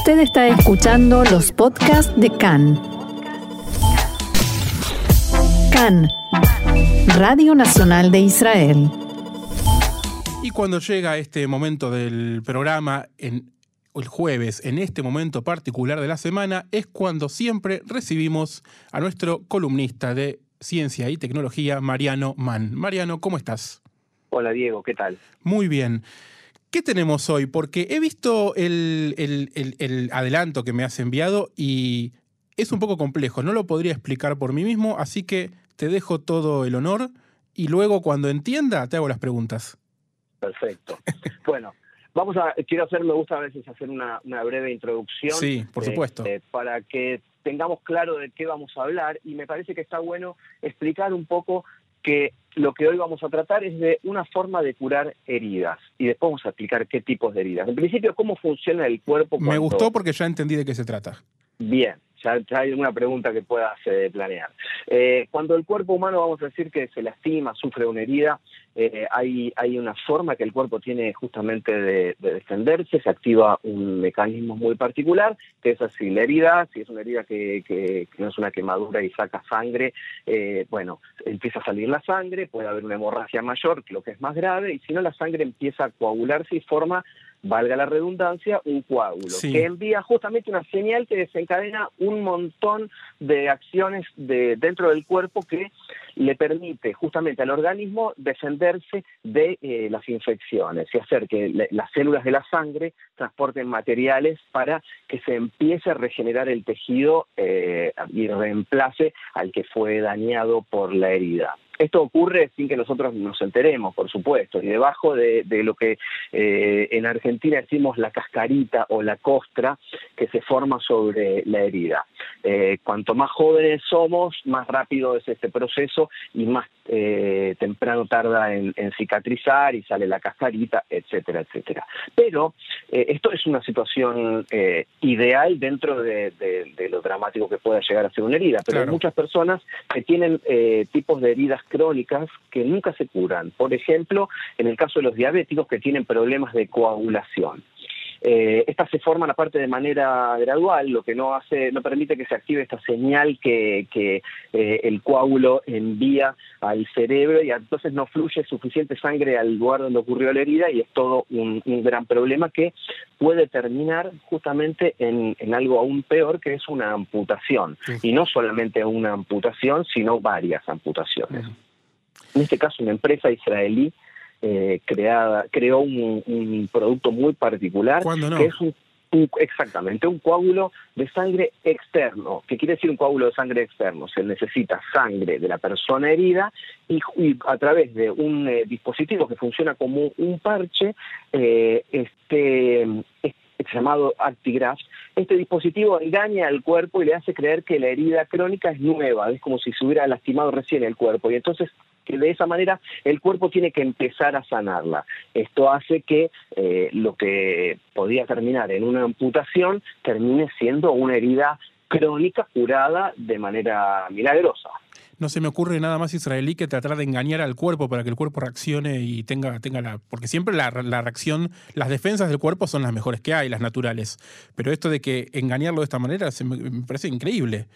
Usted está escuchando los podcasts de CAN. CAN, Radio Nacional de Israel. Y cuando llega este momento del programa, en el jueves, en este momento particular de la semana, es cuando siempre recibimos a nuestro columnista de ciencia y tecnología, Mariano Mann. Mariano, ¿cómo estás? Hola Diego, ¿qué tal? Muy bien. ¿Qué tenemos hoy? Porque he visto el, adelanto que me has enviado y es un poco complejo, no lo podría explicar por mí mismo, así que te dejo todo el honor y luego cuando entienda te hago las preguntas. Perfecto. bueno, vamos a, quiero hacer, me gusta a veces hacer una, breve introducción. Sí, por supuesto. Eh, para que tengamos claro de qué vamos a hablar y me parece que está bueno explicar un poco que lo que hoy vamos a tratar es de una forma de curar heridas y después vamos a explicar qué tipos de heridas. En principio, cómo funciona el cuerpo. Me gustó porque ya entendí de qué se trata. Bien, ya, hay una pregunta que puedas eh, planear. Eh, cuando el cuerpo humano, vamos a decir que se lastima, sufre una herida, eh, hay, hay una forma que el cuerpo tiene justamente de, defenderse, se activa un mecanismo muy particular, que es así, la herida, si es una herida que, que, no es una quemadura y saca sangre, bueno, empieza a salir la sangre, puede haber una hemorragia mayor, lo que es más grave, y si no, la sangre empieza a coagularse y forma valga la redundancia, un coágulo, que envía justamente una señal que desencadena un montón de acciones de, dentro del cuerpo que le permite justamente al organismo defenderse de eh, las infecciones y hacer que las células de la sangre transporten materiales para que se empiece a regenerar el tejido eh, y reemplace al que fue dañado por la herida. Esto ocurre sin que nosotros nos enteremos, por supuesto, y debajo de, lo que eh, en Argentina decimos la cascarita o la costra que se forma sobre la herida. Eh, cuanto más jóvenes somos, más rápido es este proceso y más eh, temprano tarda en, cicatrizar y sale la cascarita, etcétera, etcétera. Pero esto es una situación ideal dentro de, lo dramático que pueda llegar a ser una herida, pero hay muchas personas que tienen tipos de heridas crónicas que nunca se curan. Por ejemplo, en el caso de los diabéticos que tienen problemas de coagulación. Eh, estas se forman aparte de manera gradual, lo que no hace, no permite que se active esta señal que, eh, el coágulo envía al cerebro y entonces no fluye suficiente sangre al lugar donde ocurrió la herida y es todo un, gran problema que puede terminar justamente en, algo aún peor que es una amputación. Y no solamente una amputación, sino varias amputaciones. En este caso, una empresa israelí eh, creada, creó un, producto muy particular que es un, exactamente un coágulo de sangre externo. ¿Qué quiere decir un coágulo de sangre externo? Se necesita sangre de la persona herida y, a través de un eh, dispositivo que funciona como un parche, eh, este, este llamado Actigraph, este dispositivo engaña al cuerpo y le hace creer que la herida crónica es nueva, es como si se hubiera lastimado recién el cuerpo y entonces de esa manera el cuerpo tiene que empezar a sanarla. Esto hace que eh, lo que podía terminar en una amputación termine siendo una herida crónica curada de manera milagrosa. No se me ocurre nada más israelí que tratar de engañar al cuerpo para que el cuerpo reaccione y tenga, tenga la. Porque siempre la, la, reacción, las defensas del cuerpo son las mejores que hay, las naturales. Pero esto de que engañarlo de esta manera se me parece increíble.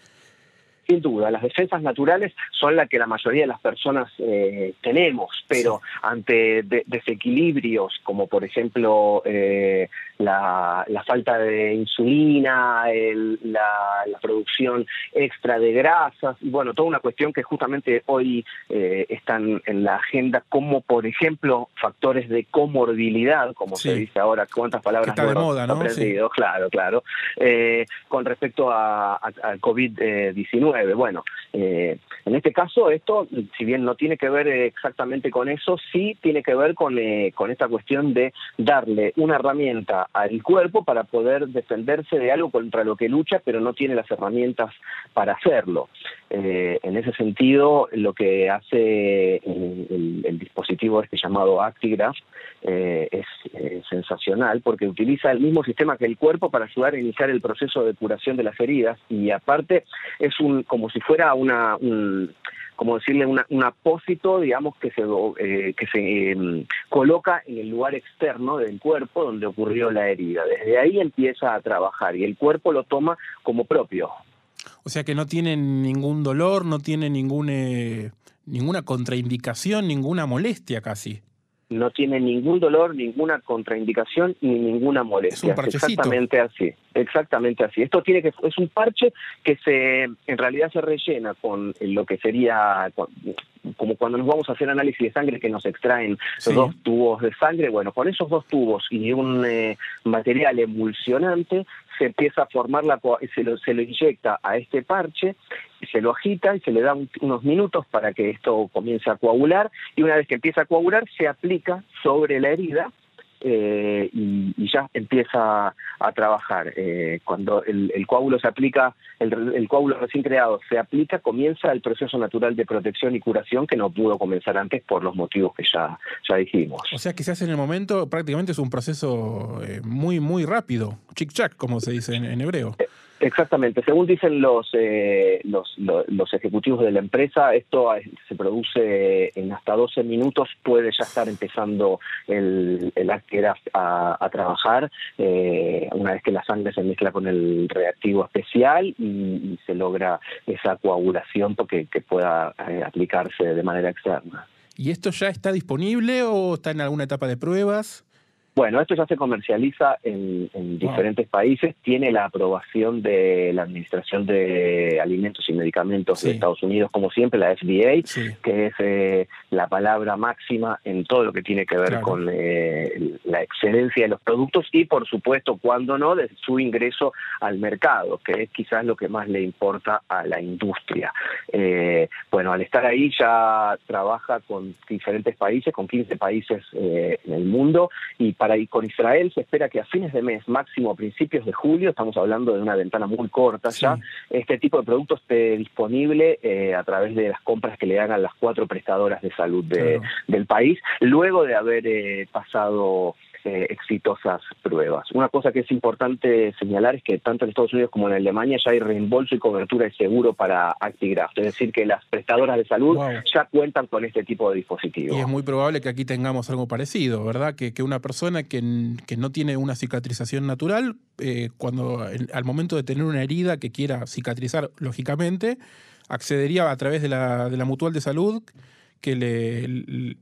Sin duda, las defensas naturales son las que la mayoría de las personas eh, tenemos, pero ante desequilibrios como por ejemplo eh, la, falta de insulina, la, producción extra de grasas, y bueno, toda una cuestión que justamente hoy eh, están en la agenda como por ejemplo factores de comorbilidad, como se dice ahora, cuántas palabras Está de moda, ¿no? aprendido, claro, claro, con respecto a, a COVID-19. Bueno, eh, en este caso esto, si bien no tiene que ver exactamente con eso, sí tiene que ver con, eh, con esta cuestión de darle una herramienta al cuerpo para poder defenderse de algo contra lo que lucha, pero no tiene las herramientas para hacerlo. Eh, en ese sentido, lo que hace el, dispositivo este llamado Actigraph es sensacional porque utiliza el mismo sistema que el cuerpo para ayudar a iniciar el proceso de curación de las heridas y aparte es un como si fuera una, como decirle, un apósito, digamos, que se, eh, que se em, coloca en el lugar externo del cuerpo donde ocurrió la herida. Desde ahí empieza a trabajar y el cuerpo lo toma como propio. O sea que no tiene ningún dolor, no tiene ningún, eh, ninguna contraindicación, ninguna molestia casi no tiene ningún dolor, ninguna contraindicación ni ninguna molestia. Es un exactamente así, exactamente así. Esto tiene que es un parche que se en realidad se rellena con lo que sería como cuando nos vamos a hacer análisis de sangre que nos extraen dos tubos de sangre, bueno, con esos dos tubos y un eh, material emulsionante se empieza a formar la se lo, se lo inyecta a este parche se lo agita y se le da unos minutos para que esto comience a coagular y una vez que empieza a coagular se aplica sobre la herida eh, y, ya empieza a trabajar. Eh, cuando el, coágulo se aplica, el, coágulo recién creado se aplica, comienza el proceso natural de protección y curación que no pudo comenzar antes por los motivos que ya, ya dijimos. O sea que se hace en el momento, prácticamente es un proceso eh, muy, muy rápido, chic-chac, como se dice en, hebreo. Exactamente, según dicen los, eh, los, los, ejecutivos de la empresa, esto se produce en hasta 12 minutos, puede ya estar empezando el, el a, a, trabajar, eh, una vez que la sangre se mezcla con el reactivo especial y, se logra esa coagulación porque que pueda eh, aplicarse de manera externa. ¿Y esto ya está disponible o está en alguna etapa de pruebas? Bueno, esto ya se comercializa en, diferentes países, tiene la aprobación de la Administración de Alimentos y Medicamentos de Estados Unidos, como siempre, la FDA, que es eh, la palabra máxima en todo lo que tiene que ver con eh, la excelencia de los productos y, por supuesto, cuando no, de su ingreso al mercado, que es quizás lo que más le importa a la industria. Eh, bueno, al estar ahí ya trabaja con diferentes países, con 15 países en el mundo, y para ir con Israel se espera que a fines de mes, máximo a principios de julio, estamos hablando de una ventana muy corta ya, este tipo de producto esté disponible eh, a través de las compras que le hagan las cuatro prestadoras de salud del país, luego de haber eh, pasado eh, exitosas pruebas. Una cosa que es importante señalar es que tanto en Estados Unidos como en Alemania ya hay reembolso y cobertura de seguro para Actigraft, es decir, que las prestadoras de salud ya cuentan con este tipo de dispositivos. Y es muy probable que aquí tengamos algo parecido, ¿verdad? Que, que una persona que, que, no tiene una cicatrización natural, eh, cuando al momento de tener una herida que quiera cicatrizar, lógicamente, accedería a través de la, de la mutual de salud que le,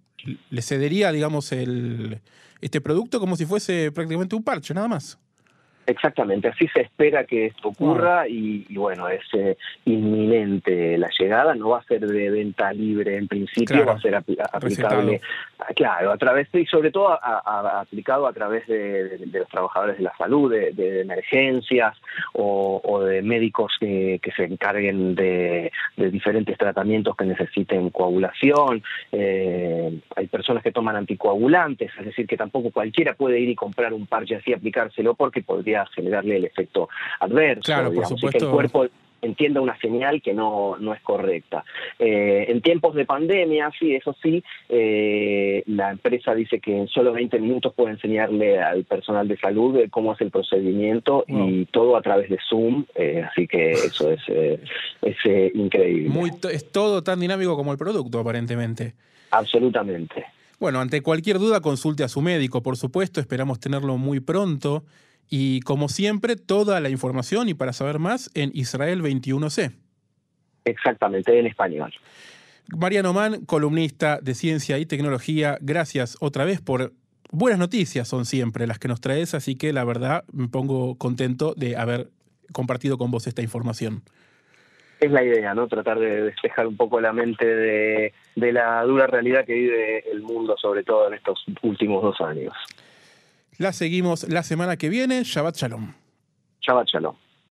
le cedería, digamos, el, este producto como si fuese prácticamente un parche, nada más. Exactamente, así se espera que esto ocurra y, bueno, es eh, inminente la llegada, no va a ser de venta libre en principio, va a ser aplicable, claro, a través y sobre todo aplicado a través de, los trabajadores de la salud, de, emergencias o, de médicos que, se encarguen de, diferentes tratamientos que necesiten coagulación, eh, hay personas que toman anticoagulantes, es decir, que tampoco cualquiera puede ir y comprar un parche así, aplicárselo porque podría generarle el efecto adverso. Claro, por supuesto. que el cuerpo entienda una señal que no, no es correcta. Eh, en tiempos de pandemia, sí, eso sí, eh, la empresa dice que en solo 20 minutos puede enseñarle al personal de salud cómo es el procedimiento y todo a través de Zoom, eh, así que eso es, es increíble. Muy, es todo tan dinámico como el producto, aparentemente. Absolutamente. Bueno, ante cualquier duda consulte a su médico, por supuesto, esperamos tenerlo muy pronto. Y como siempre, toda la información y para saber más en Israel 21C. Exactamente, en español. Mariano Mann, columnista de ciencia y tecnología, gracias otra vez por buenas noticias, son siempre las que nos traes, así que la verdad me pongo contento de haber compartido con vos esta información. Es la idea, ¿no? Tratar de despejar un poco la mente de, de la dura realidad que vive el mundo, sobre todo en estos últimos dos años. La seguimos la semana que viene. Shabbat Shalom. Shabbat Shalom.